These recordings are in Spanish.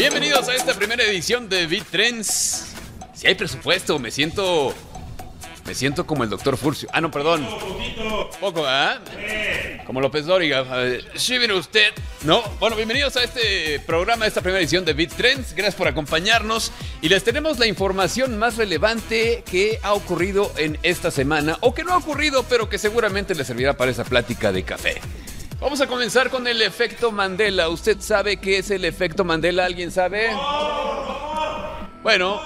bienvenidos a esta primera edición de Beat. Si hay presupuesto, me siento. Me siento como el doctor Furcio. Ah, no, perdón. Poco, ¿ah? Como López Dóriga. Sí, viene usted. No, bueno, bienvenidos a este programa, a esta primera edición de Beat Trends. Gracias por acompañarnos. Y les tenemos la información más relevante que ha ocurrido en esta semana, o que no ha ocurrido, pero que seguramente les servirá para esa plática de café. Vamos a comenzar con el efecto Mandela. ¿Usted sabe qué es el efecto Mandela? ¿Alguien sabe? Bueno,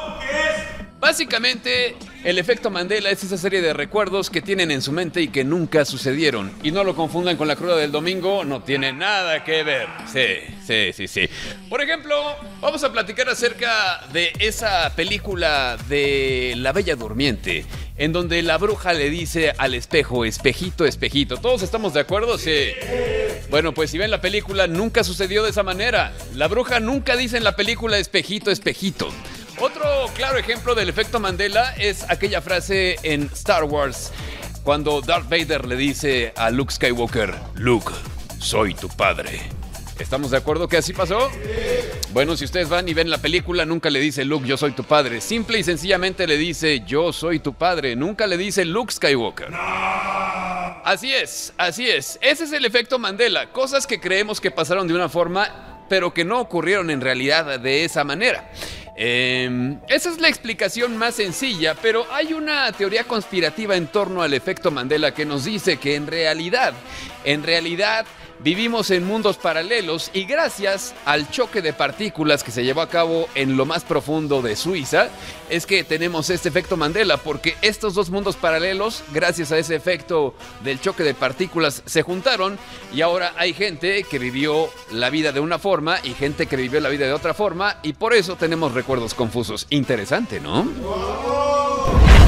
básicamente el efecto Mandela es esa serie de recuerdos que tienen en su mente y que nunca sucedieron. Y no lo confundan con la cruda del domingo, no tiene nada que ver. Sí, sí, sí, sí. Por ejemplo, vamos a platicar acerca de esa película de La Bella Durmiente, en donde la bruja le dice al espejo, espejito, espejito. ¿Todos estamos de acuerdo? Sí. Bueno, pues si ven la película, nunca sucedió de esa manera. La bruja nunca dice en la película espejito, espejito. Otro claro ejemplo del efecto Mandela es aquella frase en Star Wars cuando Darth Vader le dice a Luke Skywalker, Luke, soy tu padre. ¿Estamos de acuerdo que así pasó? Bueno, si ustedes van y ven la película, nunca le dice Luke, yo soy tu padre. Simple y sencillamente le dice, yo soy tu padre. Nunca le dice Luke Skywalker. Así es, así es. Ese es el efecto Mandela. Cosas que creemos que pasaron de una forma, pero que no ocurrieron en realidad de esa manera. Eh, esa es la explicación más sencilla, pero hay una teoría conspirativa en torno al efecto Mandela que nos dice que en realidad, en realidad vivimos en mundos paralelos y gracias al choque de partículas que se llevó a cabo en lo más profundo de Suiza, es que tenemos este efecto Mandela, porque estos dos mundos paralelos, gracias a ese efecto del choque de partículas, se juntaron y ahora hay gente que vivió la vida de una forma y gente que vivió la vida de otra forma y por eso tenemos recuerdos confusos. Interesante, ¿no?